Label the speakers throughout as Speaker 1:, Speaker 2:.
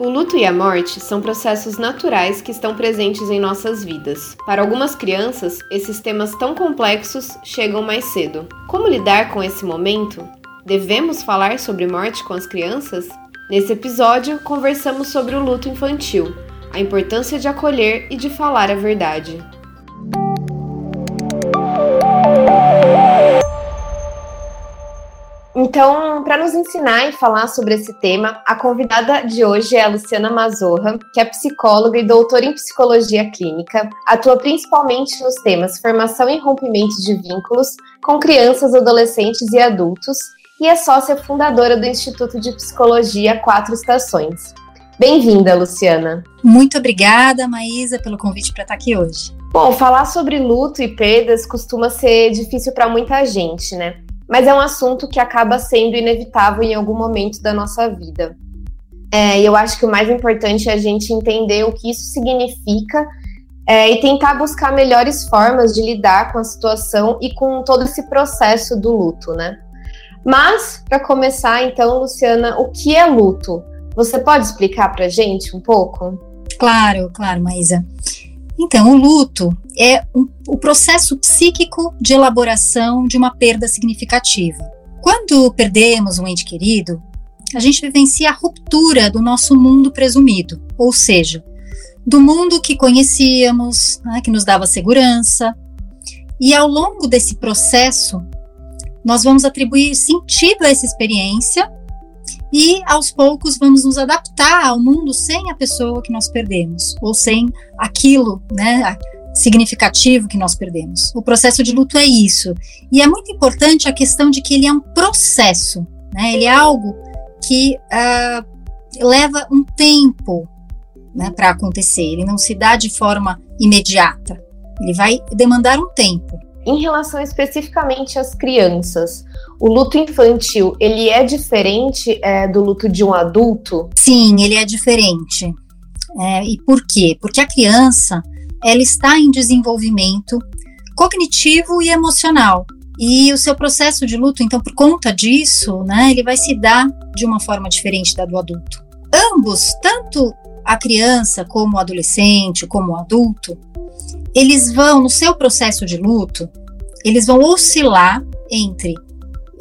Speaker 1: O luto e a morte são processos naturais que estão presentes em nossas vidas. Para algumas crianças, esses temas tão complexos chegam mais cedo. Como lidar com esse momento? Devemos falar sobre morte com as crianças? Nesse episódio, conversamos sobre o luto infantil, a importância de acolher e de falar a verdade. Então, para nos ensinar e falar sobre esse tema, a convidada de hoje é a Luciana Mazorra, que é psicóloga e doutora em psicologia clínica, atua principalmente nos temas formação e rompimento de vínculos com crianças, adolescentes e adultos, e é sócia fundadora do Instituto de Psicologia Quatro Estações. Bem-vinda, Luciana.
Speaker 2: Muito obrigada, Maísa, pelo convite para estar aqui hoje.
Speaker 1: Bom, falar sobre luto e perdas costuma ser difícil para muita gente, né? Mas é um assunto que acaba sendo inevitável em algum momento da nossa vida. É, eu acho que o mais importante é a gente entender o que isso significa é, e tentar buscar melhores formas de lidar com a situação e com todo esse processo do luto, né? Mas, para começar, então, Luciana, o que é luto? Você pode explicar para gente um pouco?
Speaker 2: Claro, claro, Maísa. Então, o luto é um, o processo psíquico de elaboração de uma perda significativa. Quando perdemos um ente querido, a gente vivencia a ruptura do nosso mundo presumido, ou seja, do mundo que conhecíamos, né, que nos dava segurança. E ao longo desse processo, nós vamos atribuir sentido a essa experiência e aos poucos vamos nos adaptar ao mundo sem a pessoa que nós perdemos ou sem aquilo, né, significativo que nós perdemos. O processo de luto é isso. E é muito importante a questão de que ele é um processo, né? Ele é algo que uh, leva um tempo né, para acontecer. Ele não se dá de forma imediata. Ele vai demandar um tempo.
Speaker 1: Em relação especificamente às crianças, o luto infantil, ele é diferente é, do luto de um adulto?
Speaker 2: Sim, ele é diferente. É, e por quê? Porque a criança, ela está em desenvolvimento cognitivo e emocional. E o seu processo de luto, então, por conta disso, né, ele vai se dar de uma forma diferente da do adulto. Ambos, tanto a criança como o adolescente, como o adulto, eles vão, no seu processo de luto, eles vão oscilar entre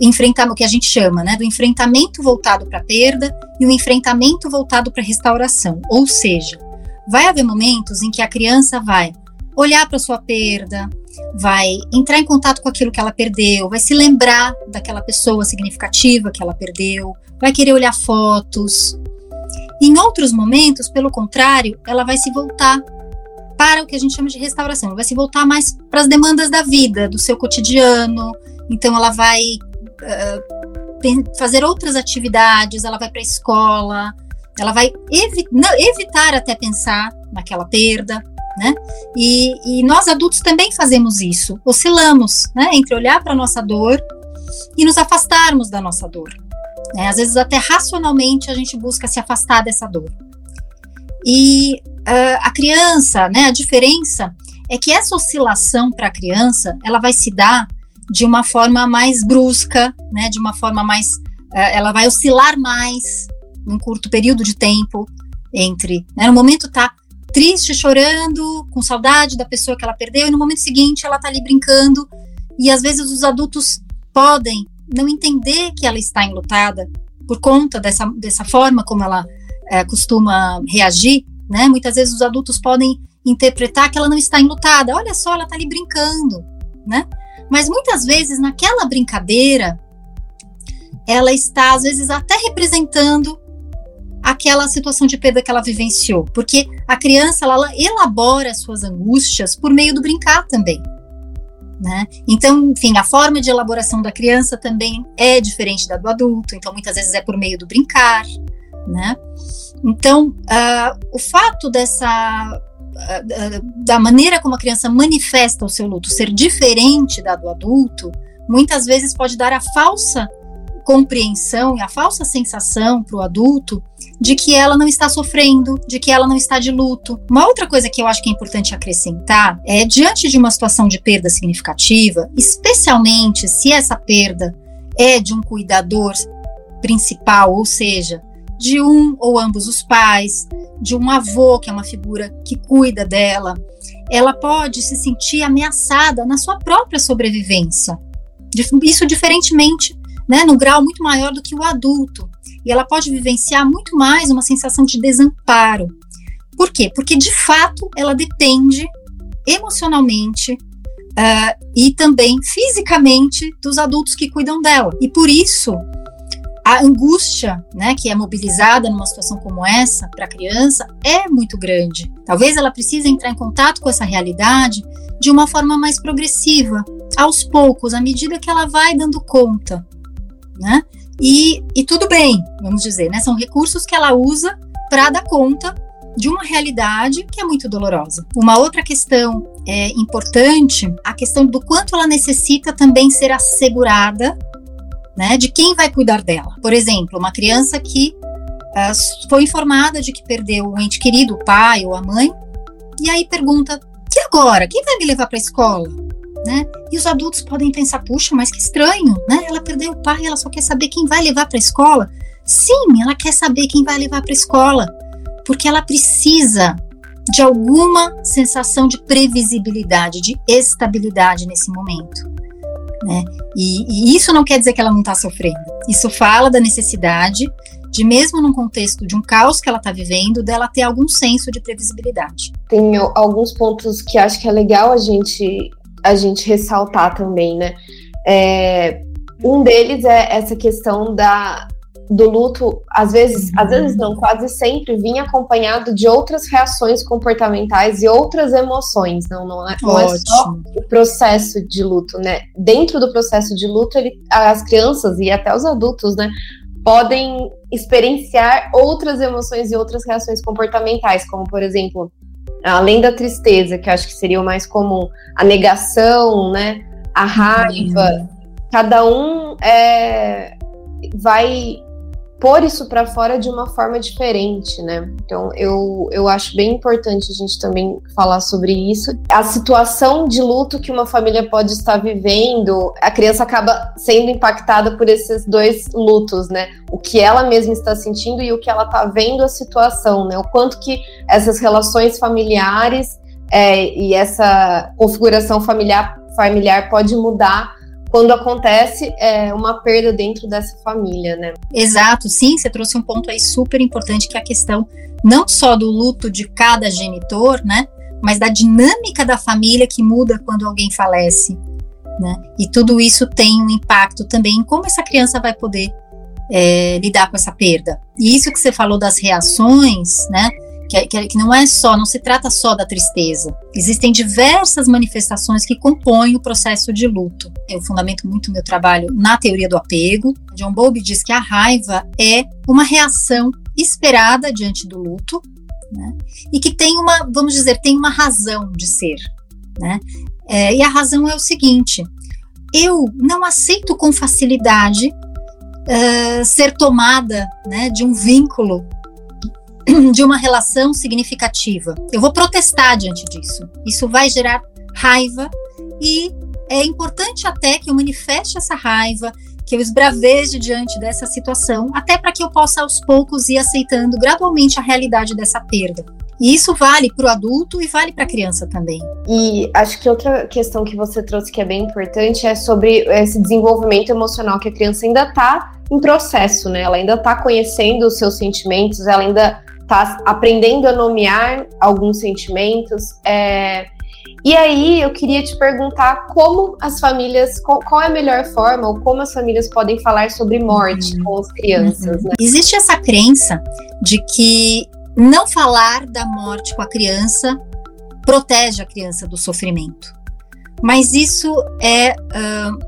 Speaker 2: enfrentar o que a gente chama, né, do enfrentamento voltado para a perda e o enfrentamento voltado para a restauração. Ou seja, vai haver momentos em que a criança vai olhar para sua perda, vai entrar em contato com aquilo que ela perdeu, vai se lembrar daquela pessoa significativa que ela perdeu, vai querer olhar fotos. Em outros momentos, pelo contrário, ela vai se voltar para o que a gente chama de restauração. Ela vai se voltar mais para as demandas da vida, do seu cotidiano. Então, ela vai uh, fazer outras atividades, ela vai para a escola, ela vai evi não, evitar até pensar naquela perda, né? E, e, nós adultos também fazemos isso, oscilamos, né? Entre olhar para a nossa dor e nos afastarmos da nossa dor. Né? Às vezes até racionalmente a gente busca se afastar dessa dor. E uh, a criança, né, a diferença é que essa oscilação para a criança, ela vai se dar de uma forma mais brusca, né, de uma forma mais, uh, ela vai oscilar mais num curto período de tempo entre, né, no momento tá triste, chorando, com saudade da pessoa que ela perdeu, e no momento seguinte ela tá ali brincando, e às vezes os adultos podem não entender que ela está enlutada por conta dessa, dessa forma como ela é, costuma reagir, né? Muitas vezes os adultos podem interpretar que ela não está enlutada. Olha só, ela está ali brincando, né? Mas muitas vezes naquela brincadeira, ela está às vezes até representando aquela situação de perda que ela vivenciou, porque a criança ela elabora suas angústias por meio do brincar também. Né? Então, enfim, a forma de elaboração da criança também é diferente da do adulto, então muitas vezes é por meio do brincar, né? Então, uh, o fato dessa uh, da maneira como a criança manifesta o seu luto ser diferente da do adulto, muitas vezes pode dar a falsa compreensão e a falsa sensação para o adulto de que ela não está sofrendo, de que ela não está de luto. Uma outra coisa que eu acho que é importante acrescentar é diante de uma situação de perda significativa, especialmente se essa perda é de um cuidador principal, ou seja, de um ou ambos os pais, de um avô, que é uma figura que cuida dela. Ela pode se sentir ameaçada na sua própria sobrevivência. Isso diferentemente, né, no grau muito maior do que o adulto. E ela pode vivenciar muito mais uma sensação de desamparo. Por quê? Porque de fato ela depende emocionalmente uh, e também fisicamente dos adultos que cuidam dela. E por isso a angústia, né, que é mobilizada numa situação como essa para a criança é muito grande. Talvez ela precise entrar em contato com essa realidade de uma forma mais progressiva, aos poucos, à medida que ela vai dando conta, né? E, e tudo bem, vamos dizer, né? São recursos que ela usa para dar conta de uma realidade que é muito dolorosa. Uma outra questão é, importante, a questão do quanto ela necessita também ser assegurada né, de quem vai cuidar dela. Por exemplo, uma criança que uh, foi informada de que perdeu um ente querido, o pai ou a mãe, e aí pergunta: e agora? Quem vai me levar para a escola? Né? E os adultos podem pensar: puxa, mas que estranho, né? Ela perdeu o pai, ela só quer saber quem vai levar para a escola. Sim, ela quer saber quem vai levar para a escola, porque ela precisa de alguma sensação de previsibilidade, de estabilidade nesse momento. Né? E, e isso não quer dizer que ela não está sofrendo. Isso fala da necessidade de, mesmo num contexto de um caos que ela está vivendo, dela ter algum senso de previsibilidade.
Speaker 1: Tem alguns pontos que acho que é legal a gente, a gente ressaltar também, né? É, um deles é essa questão da, do luto, às vezes, às vezes não, quase sempre vinha acompanhado de outras reações comportamentais e outras emoções. Não, não é, não é só o processo de luto, né? Dentro do processo de luto, ele, as crianças e até os adultos, né, podem experienciar outras emoções e outras reações comportamentais, como por exemplo, além da tristeza, que acho que seria o mais comum, a negação, né, a raiva. Uhum. Cada um é, vai pôr isso para fora de uma forma diferente, né? Então eu, eu acho bem importante a gente também falar sobre isso. A situação de luto que uma família pode estar vivendo, a criança acaba sendo impactada por esses dois lutos, né? O que ela mesma está sentindo e o que ela está vendo a situação, né? O quanto que essas relações familiares é, e essa configuração familiar, familiar pode mudar quando acontece é, uma perda dentro dessa família, né?
Speaker 2: Exato, sim, você trouxe um ponto aí super importante que é a questão não só do luto de cada genitor, né, mas da dinâmica da família que muda quando alguém falece, né? E tudo isso tem um impacto também em como essa criança vai poder é, lidar com essa perda. E isso que você falou das reações, né? Que, que, que não é só, não se trata só da tristeza. Existem diversas manifestações que compõem o processo de luto. Eu fundamento muito meu trabalho na teoria do apego. John Bowlby diz que a raiva é uma reação esperada diante do luto, né? E que tem uma, vamos dizer, tem uma razão de ser, né? É, e a razão é o seguinte: eu não aceito com facilidade uh, ser tomada, né, de um vínculo de uma relação significativa. Eu vou protestar diante disso. Isso vai gerar raiva e é importante até que eu manifeste essa raiva, que eu esbraveje diante dessa situação, até para que eu possa aos poucos ir aceitando gradualmente a realidade dessa perda. E isso vale para o adulto e vale para a criança também.
Speaker 1: E acho que outra questão que você trouxe que é bem importante é sobre esse desenvolvimento emocional que a criança ainda está em processo, né? Ela ainda está conhecendo os seus sentimentos, ela ainda tá aprendendo a nomear alguns sentimentos. É, e aí eu queria te perguntar como as famílias, qual, é a melhor forma, ou como as famílias podem falar sobre morte uhum. com as crianças. Né?
Speaker 2: Existe essa crença de que não falar da morte com a criança protege a criança do sofrimento. Mas isso é, uh,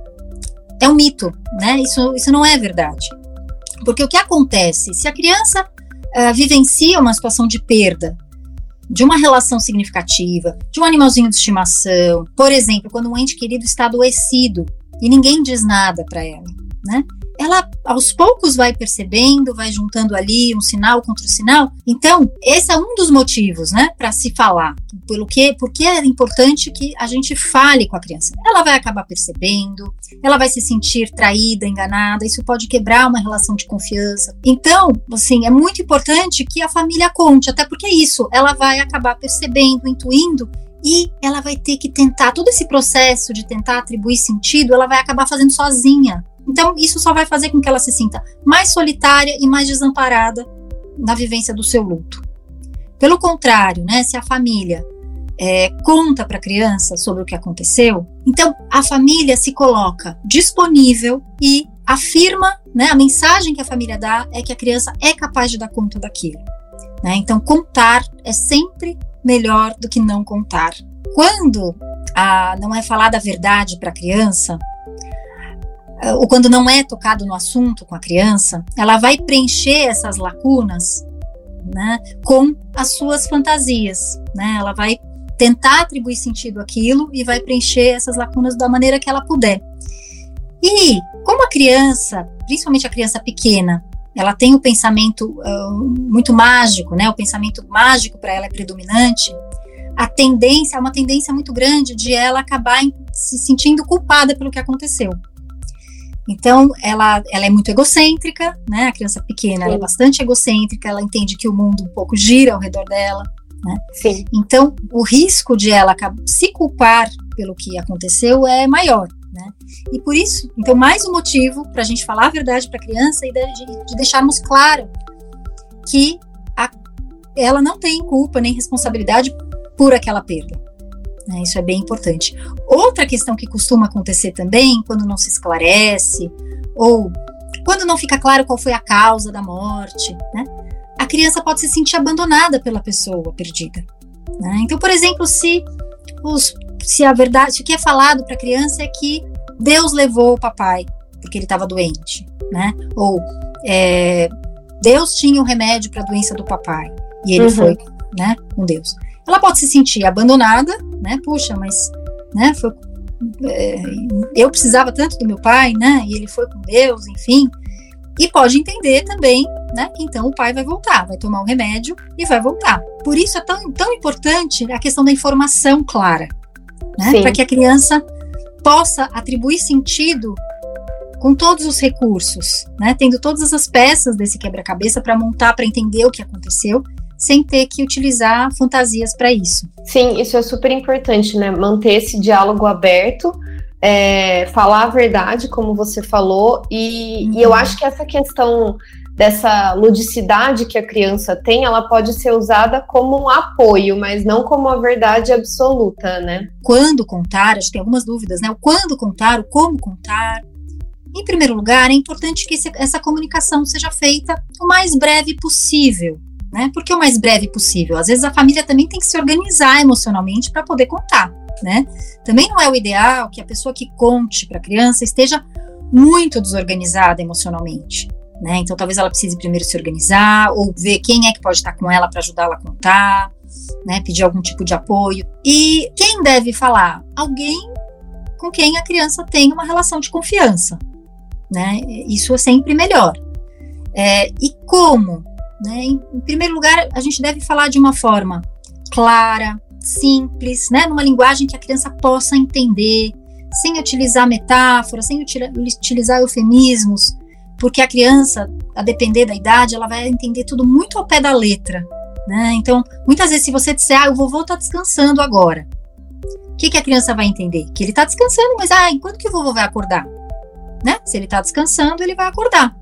Speaker 2: é um mito, né? Isso, isso não é verdade. Porque o que acontece? Se a criança uh, vivencia uma situação de perda de uma relação significativa, de um animalzinho de estimação, por exemplo, quando um ente querido está adoecido e ninguém diz nada para ela, né? Ela aos poucos vai percebendo, vai juntando ali um sinal contra o sinal. Então, esse é um dos motivos, né, para se falar. Pelo que, porque é importante que a gente fale com a criança. Ela vai acabar percebendo, ela vai se sentir traída, enganada, isso pode quebrar uma relação de confiança. Então, assim, é muito importante que a família conte, até porque é isso, ela vai acabar percebendo, intuindo e ela vai ter que tentar todo esse processo de tentar atribuir sentido, ela vai acabar fazendo sozinha. Então, isso só vai fazer com que ela se sinta mais solitária e mais desamparada na vivência do seu luto. Pelo contrário, né, se a família é, conta para a criança sobre o que aconteceu, então a família se coloca disponível e afirma, né, a mensagem que a família dá é que a criança é capaz de dar conta daquilo. Né? Então, contar é sempre melhor do que não contar. Quando a, não é falada a verdade para a criança, ou quando não é tocado no assunto com a criança, ela vai preencher essas lacunas né, com as suas fantasias. Né? Ela vai tentar atribuir sentido àquilo e vai preencher essas lacunas da maneira que ela puder. E como a criança, principalmente a criança pequena, ela tem o pensamento uh, muito mágico, né? O pensamento mágico para ela é predominante. A tendência, uma tendência muito grande de ela acabar se sentindo culpada pelo que aconteceu. Então, ela, ela é muito egocêntrica, né? A criança pequena é bastante egocêntrica, ela entende que o mundo um pouco gira ao redor dela, né?
Speaker 1: Sim.
Speaker 2: Então, o risco de ela se culpar pelo que aconteceu é maior. Né? E por isso, então, mais um motivo para a gente falar a verdade para a criança e de, de, deixarmos claro que a, ela não tem culpa nem responsabilidade por aquela perda. Né? Isso é bem importante. Outra questão que costuma acontecer também, quando não se esclarece, ou quando não fica claro qual foi a causa da morte, né? a criança pode se sentir abandonada pela pessoa perdida. Né? Então, por exemplo, se os se a verdade, se o que é falado para a criança é que Deus levou o papai porque ele estava doente, né? Ou é, Deus tinha um remédio para a doença do papai e ele uhum. foi, né, com Deus. Ela pode se sentir abandonada, né? Puxa, mas, né? Foi, é, eu precisava tanto do meu pai, né? E ele foi com Deus, enfim. E pode entender também, né? Que então o pai vai voltar, vai tomar o remédio e vai voltar. Por isso é tão, tão importante a questão da informação clara, né? Para que a criança possa atribuir sentido com todos os recursos, né? Tendo todas as peças desse quebra-cabeça para montar, para entender o que aconteceu, sem ter que utilizar fantasias para isso.
Speaker 1: Sim, isso é super importante, né? Manter esse diálogo aberto, é, falar a verdade, como você falou, e, uhum. e eu acho que essa questão dessa ludicidade que a criança tem, ela pode ser usada como um apoio, mas não como a verdade absoluta, né?
Speaker 2: Quando contar, acho que tem algumas dúvidas, né? O quando contar, o como contar. Em primeiro lugar, é importante que essa comunicação seja feita o mais breve possível, né? Por que o mais breve possível? Às vezes a família também tem que se organizar emocionalmente para poder contar, né? Também não é o ideal que a pessoa que conte para a criança esteja muito desorganizada emocionalmente. Né? Então, talvez ela precise primeiro se organizar ou ver quem é que pode estar com ela para ajudá-la a contar, né? pedir algum tipo de apoio. E quem deve falar? Alguém com quem a criança tem uma relação de confiança. Né? Isso é sempre melhor. É, e como? Né? Em, em primeiro lugar, a gente deve falar de uma forma clara, simples, né? numa linguagem que a criança possa entender, sem utilizar metáforas, sem utilizar eufemismos, porque a criança, a depender da idade, ela vai entender tudo muito ao pé da letra, né? Então, muitas vezes, se você disser, ah, o vovô está descansando agora, o que, que a criança vai entender? Que ele está descansando, mas, ah, enquanto que o vovô vai acordar? Né? Se ele está descansando, ele vai acordar.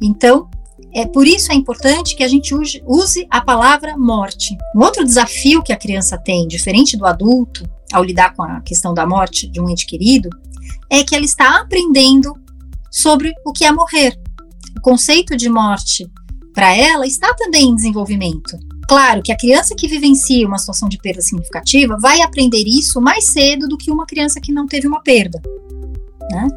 Speaker 2: Então, é por isso é importante que a gente use, a palavra morte. Um outro desafio que a criança tem, diferente do adulto, ao lidar com a questão da morte de um ente querido, é que ela está aprendendo sobre o que é morrer. O conceito de morte para ela está também em desenvolvimento. Claro que a criança que vivencia uma situação de perda significativa vai aprender isso mais cedo do que uma criança que não teve uma perda, né?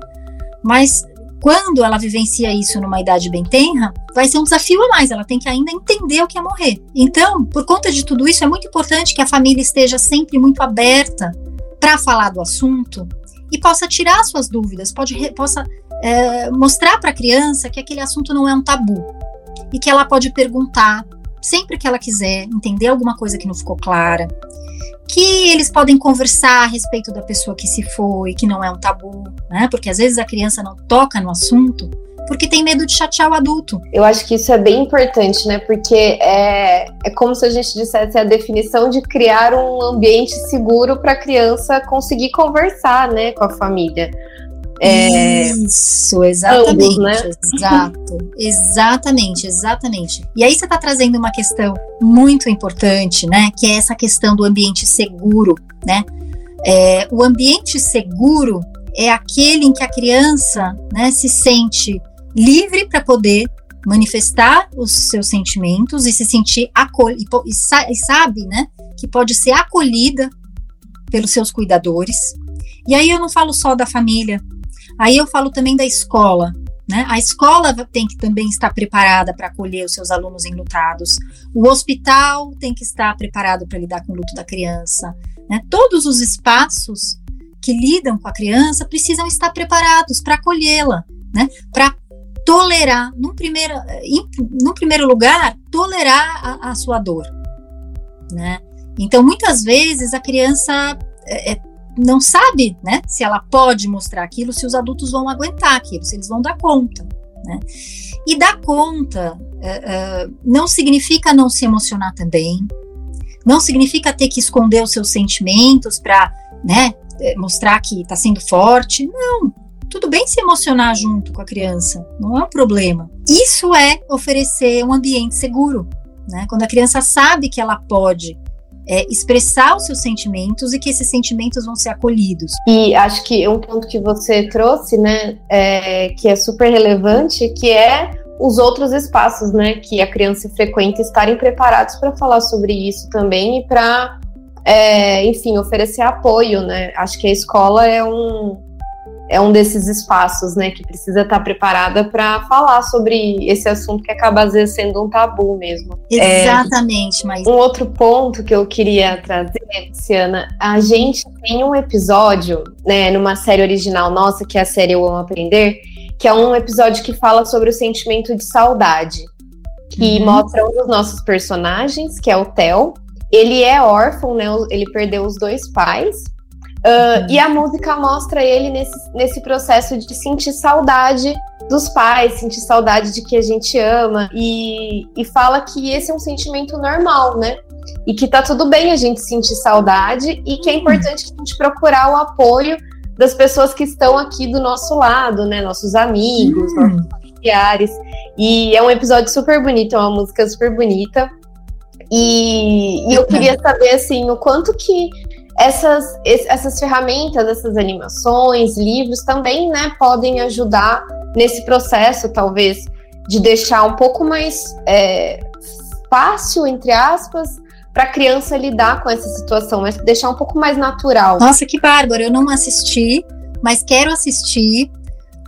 Speaker 2: Mas quando ela vivencia isso numa idade bem tenra, vai ser um desafio a mais. Ela tem que ainda entender o que é morrer. Então, por conta de tudo isso, é muito importante que a família esteja sempre muito aberta para falar do assunto e possa tirar suas dúvidas, pode, possa é, mostrar para a criança que aquele assunto não é um tabu e que ela pode perguntar sempre que ela quiser, entender alguma coisa que não ficou clara, que eles podem conversar a respeito da pessoa que se foi, que não é um tabu, né? Porque às vezes a criança não toca no assunto porque tem medo de chatear o adulto.
Speaker 1: Eu acho que isso é bem importante, né? Porque é, é como se a gente dissesse a definição de criar um ambiente seguro para a criança conseguir conversar, né, com a família.
Speaker 2: É, Isso, exatamente. Ambos, né? Exato, exatamente, exatamente. E aí você está trazendo uma questão muito importante, né? Que é essa questão do ambiente seguro, né? É, o ambiente seguro é aquele em que a criança né, se sente livre para poder manifestar os seus sentimentos e se sentir acolhida e, e, sabe, né, que pode ser acolhida pelos seus cuidadores. E aí eu não falo só da família, Aí eu falo também da escola. Né? A escola tem que também estar preparada para acolher os seus alunos enlutados. O hospital tem que estar preparado para lidar com o luto da criança. Né? Todos os espaços que lidam com a criança precisam estar preparados para acolhê-la, né? para tolerar, num primeiro, em, num primeiro lugar, tolerar a, a sua dor. Né? Então, muitas vezes, a criança é, é não sabe, né, se ela pode mostrar aquilo, se os adultos vão aguentar aquilo, se eles vão dar conta, né? E dar conta uh, uh, não significa não se emocionar também, não significa ter que esconder os seus sentimentos para, né, eh, mostrar que está sendo forte, não. Tudo bem se emocionar junto com a criança, não é um problema. Isso é oferecer um ambiente seguro, né? Quando a criança sabe que ela pode é, expressar os seus sentimentos e que esses sentimentos vão ser acolhidos.
Speaker 1: E acho que um ponto que você trouxe, né, é, que é super relevante, que é os outros espaços, né, que a criança frequenta estarem preparados para falar sobre isso também e para, é, enfim, oferecer apoio, né. Acho que a escola é um é um desses espaços, né, que precisa estar preparada para falar sobre esse assunto que acaba às vezes sendo um tabu mesmo.
Speaker 2: Exatamente, é, mas
Speaker 1: um outro ponto que eu queria trazer, Luciana, a gente tem um episódio, né, numa série original nossa, que é a série Eu Amo Aprender, que é um episódio que fala sobre o sentimento de saudade, que uhum. mostra um dos nossos personagens, que é o Theo. Ele é órfão, né? Ele perdeu os dois pais Uh, e a música mostra ele nesse, nesse processo de sentir saudade dos pais, sentir saudade de que a gente ama, e, e fala que esse é um sentimento normal, né? E que tá tudo bem a gente sentir saudade e que é importante a gente procurar o apoio das pessoas que estão aqui do nosso lado, né? Nossos amigos, uhum. nossos familiares. E é um episódio super bonito, é uma música super bonita. E, e eu queria saber, assim, o quanto que essas, essas ferramentas, essas animações, livros também, né, podem ajudar nesse processo, talvez, de deixar um pouco mais é, fácil, entre aspas, para a criança lidar com essa situação, mas deixar um pouco mais natural.
Speaker 2: Nossa, que bárbaro! Eu não assisti, mas quero assistir,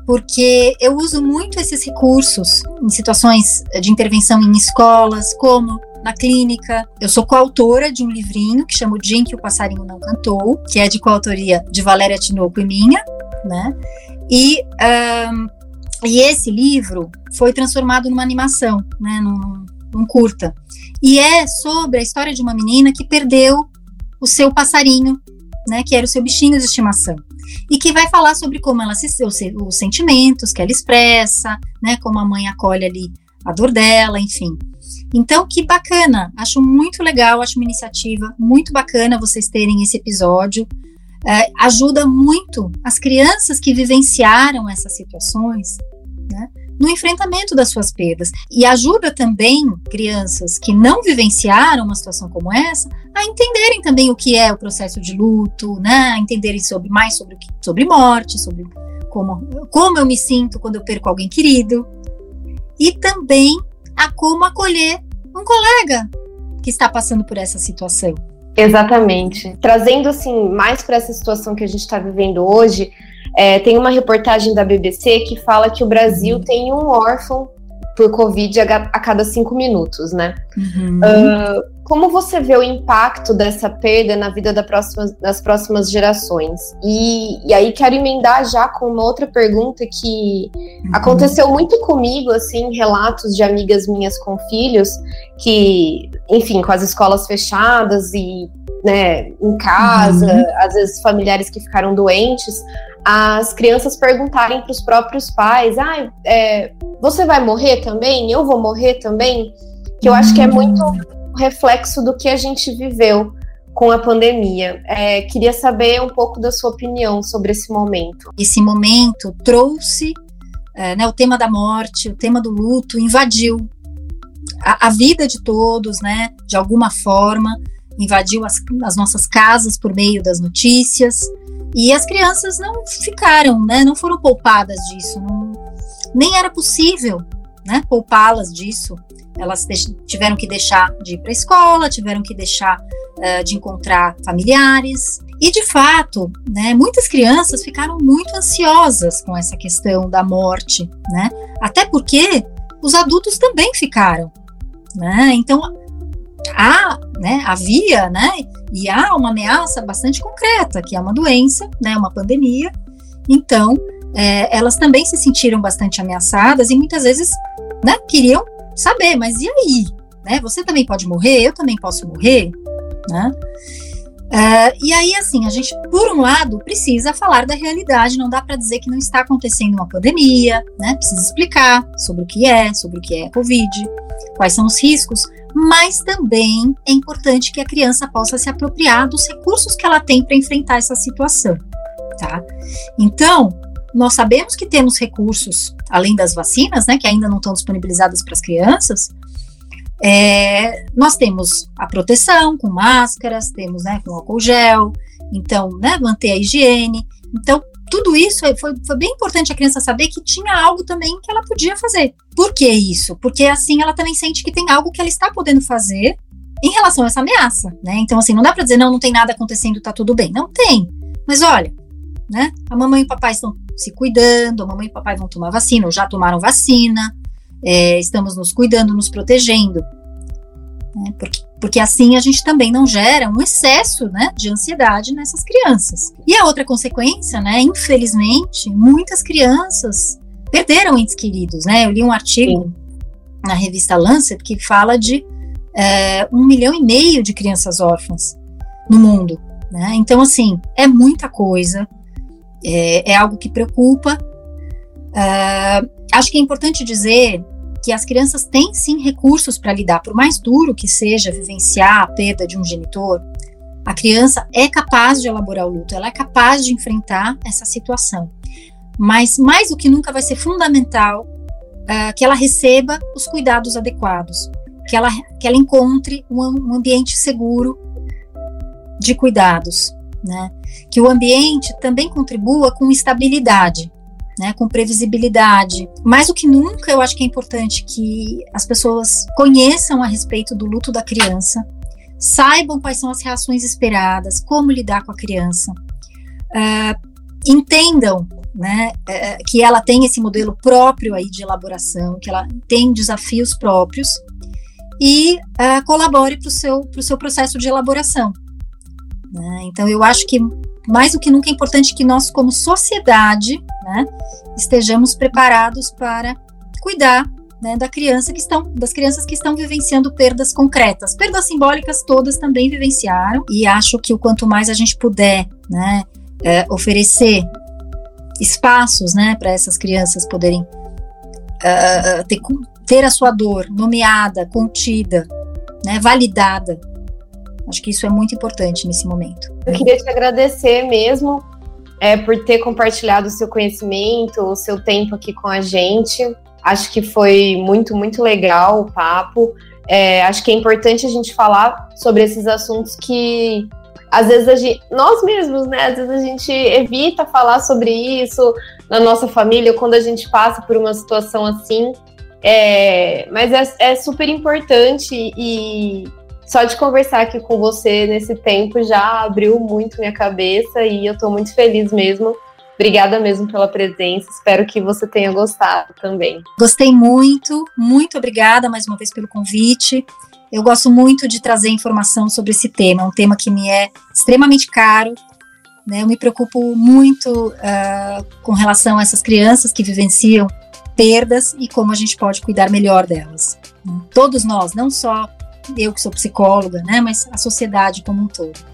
Speaker 2: porque eu uso muito esses recursos em situações de intervenção em escolas, como na clínica. Eu sou coautora de um livrinho que chama O Dia em que o Passarinho Não Cantou, que é de coautoria de Valéria Tinoco e minha, né? E, um, e esse livro foi transformado numa animação, né? Num, num curta. E é sobre a história de uma menina que perdeu o seu passarinho, né? Que era o seu bichinho de estimação e que vai falar sobre como ela se os, os sentimentos que ela expressa, né, como a mãe acolhe ali a dor dela, enfim. Então, que bacana, acho muito legal, acho uma iniciativa muito bacana vocês terem esse episódio. É, ajuda muito as crianças que vivenciaram essas situações né, no enfrentamento das suas perdas. E ajuda também crianças que não vivenciaram uma situação como essa a entenderem também o que é o processo de luto, né, a entenderem sobre, mais sobre, sobre morte, sobre como, como eu me sinto quando eu perco alguém querido. E também a como acolher um colega que está passando por essa situação.
Speaker 1: Exatamente. Trazendo assim mais para essa situação que a gente está vivendo hoje, é, tem uma reportagem da BBC que fala que o Brasil uhum. tem um órfão por Covid a, cada cinco minutos, né? Uhum. Uh, como você vê o impacto dessa perda na vida da próxima, das próximas gerações? E, e, aí quero emendar já com uma outra pergunta que uhum. aconteceu muito comigo, assim, relatos de amigas minhas com filhos, que, enfim, com as escolas fechadas e né, em casa, uhum. às vezes familiares que ficaram doentes, as crianças perguntarem para os próprios pais: ah, é, você vai morrer também? Eu vou morrer também? Que eu acho que é muito reflexo do que a gente viveu com a pandemia. É, queria saber um pouco da sua opinião sobre esse momento.
Speaker 2: Esse momento trouxe é, né, o tema da morte, o tema do luto, invadiu a, a, vida de todos, né, de alguma forma, invadiu as, as nossas casas por meio das notícias. E as crianças não ficaram, né, não foram poupadas disso, não, nem era possível né, poupá-las disso elas tiveram que deixar de ir para a escola, tiveram que deixar uh, de encontrar familiares. E, de fato, né, muitas crianças ficaram muito ansiosas com essa questão da morte, né? Até porque os adultos também ficaram, né? Então, há, né, havia, né, e há uma ameaça bastante concreta, que é uma doença, né, uma pandemia. Então, é, elas também se sentiram bastante ameaçadas e muitas vezes, né, queriam saber, mas e aí? Né? Você também pode morrer, eu também posso morrer, né? Uh, e aí, assim, a gente, por um lado, precisa falar da realidade, não dá para dizer que não está acontecendo uma pandemia, né? Precisa explicar sobre o que é, sobre o que é Covid, quais são os riscos, mas também é importante que a criança possa se apropriar dos recursos que ela tem para enfrentar essa situação, tá? Então, nós sabemos que temos recursos, além das vacinas, né, que ainda não estão disponibilizadas para as crianças. É, nós temos a proteção com máscaras, temos né, com álcool gel, então, né, manter a higiene. Então, tudo isso foi, foi bem importante a criança saber que tinha algo também que ela podia fazer. Por que isso? Porque assim ela também sente que tem algo que ela está podendo fazer em relação a essa ameaça, né? Então, assim, não dá para dizer, não, não tem nada acontecendo, tá tudo bem. Não tem. Mas olha, né? A mamãe e o papai estão se cuidando, a mamãe e o papai vão tomar vacina, ou já tomaram vacina, é, estamos nos cuidando, nos protegendo. Né? Porque, porque assim a gente também não gera um excesso né, de ansiedade nessas crianças. E a outra consequência, né, infelizmente, muitas crianças perderam entes queridos. Né? Eu li um artigo Sim. na revista Lancet que fala de é, um milhão e meio de crianças órfãs no mundo. Né? Então, assim, é muita coisa é, é algo que preocupa. Uh, acho que é importante dizer que as crianças têm sim recursos para lidar, por mais duro que seja vivenciar a perda de um genitor, a criança é capaz de elaborar o luto, ela é capaz de enfrentar essa situação. Mas mais do que nunca vai ser fundamental uh, que ela receba os cuidados adequados, que ela, que ela encontre um, um ambiente seguro de cuidados né? Que o ambiente também contribua com estabilidade, né? Com previsibilidade. Mais do que nunca, eu acho que é importante que as pessoas conheçam a respeito do luto da criança, saibam quais são as reações esperadas, como lidar com a criança, uh, entendam né, uh, que ela tem esse modelo próprio aí de elaboração, que ela tem desafios próprios e uh, colabore para o seu, seu processo de elaboração. Né? Então, eu acho que mais do que nunca é importante que nós, como sociedade, né, estejamos preparados para cuidar né, da criança que estão, das crianças que estão vivenciando perdas concretas. Perdas simbólicas todas também vivenciaram, e acho que o quanto mais a gente puder né, é, oferecer espaços né, para essas crianças poderem uh, ter, ter a sua dor nomeada, contida, né, validada, Acho que isso é muito importante nesse momento.
Speaker 1: Eu queria te agradecer mesmo é, por ter compartilhado o seu conhecimento, o seu tempo aqui com a gente. Acho que foi muito, muito legal o papo. É, acho que é importante a gente falar sobre esses assuntos que às vezes a gente, nós mesmos, né? Às vezes a gente evita falar sobre isso na nossa família quando a gente passa por uma situação assim. É, mas é, é super importante e, só de conversar aqui com você nesse tempo já abriu muito minha cabeça e eu estou muito feliz mesmo. Obrigada mesmo pela presença. Espero que você tenha gostado também.
Speaker 2: Gostei muito, muito obrigada mais uma vez pelo convite. eu gosto muito de trazer informação sobre esse tema, um tema que me é extremamente caro, né? Eu me preocupo muito uh, com relação a essas crianças que vivenciam perdas e como a gente pode cuidar melhor delas. Todos nós, não só eu que sou psicóloga, né, mas a sociedade como um todo.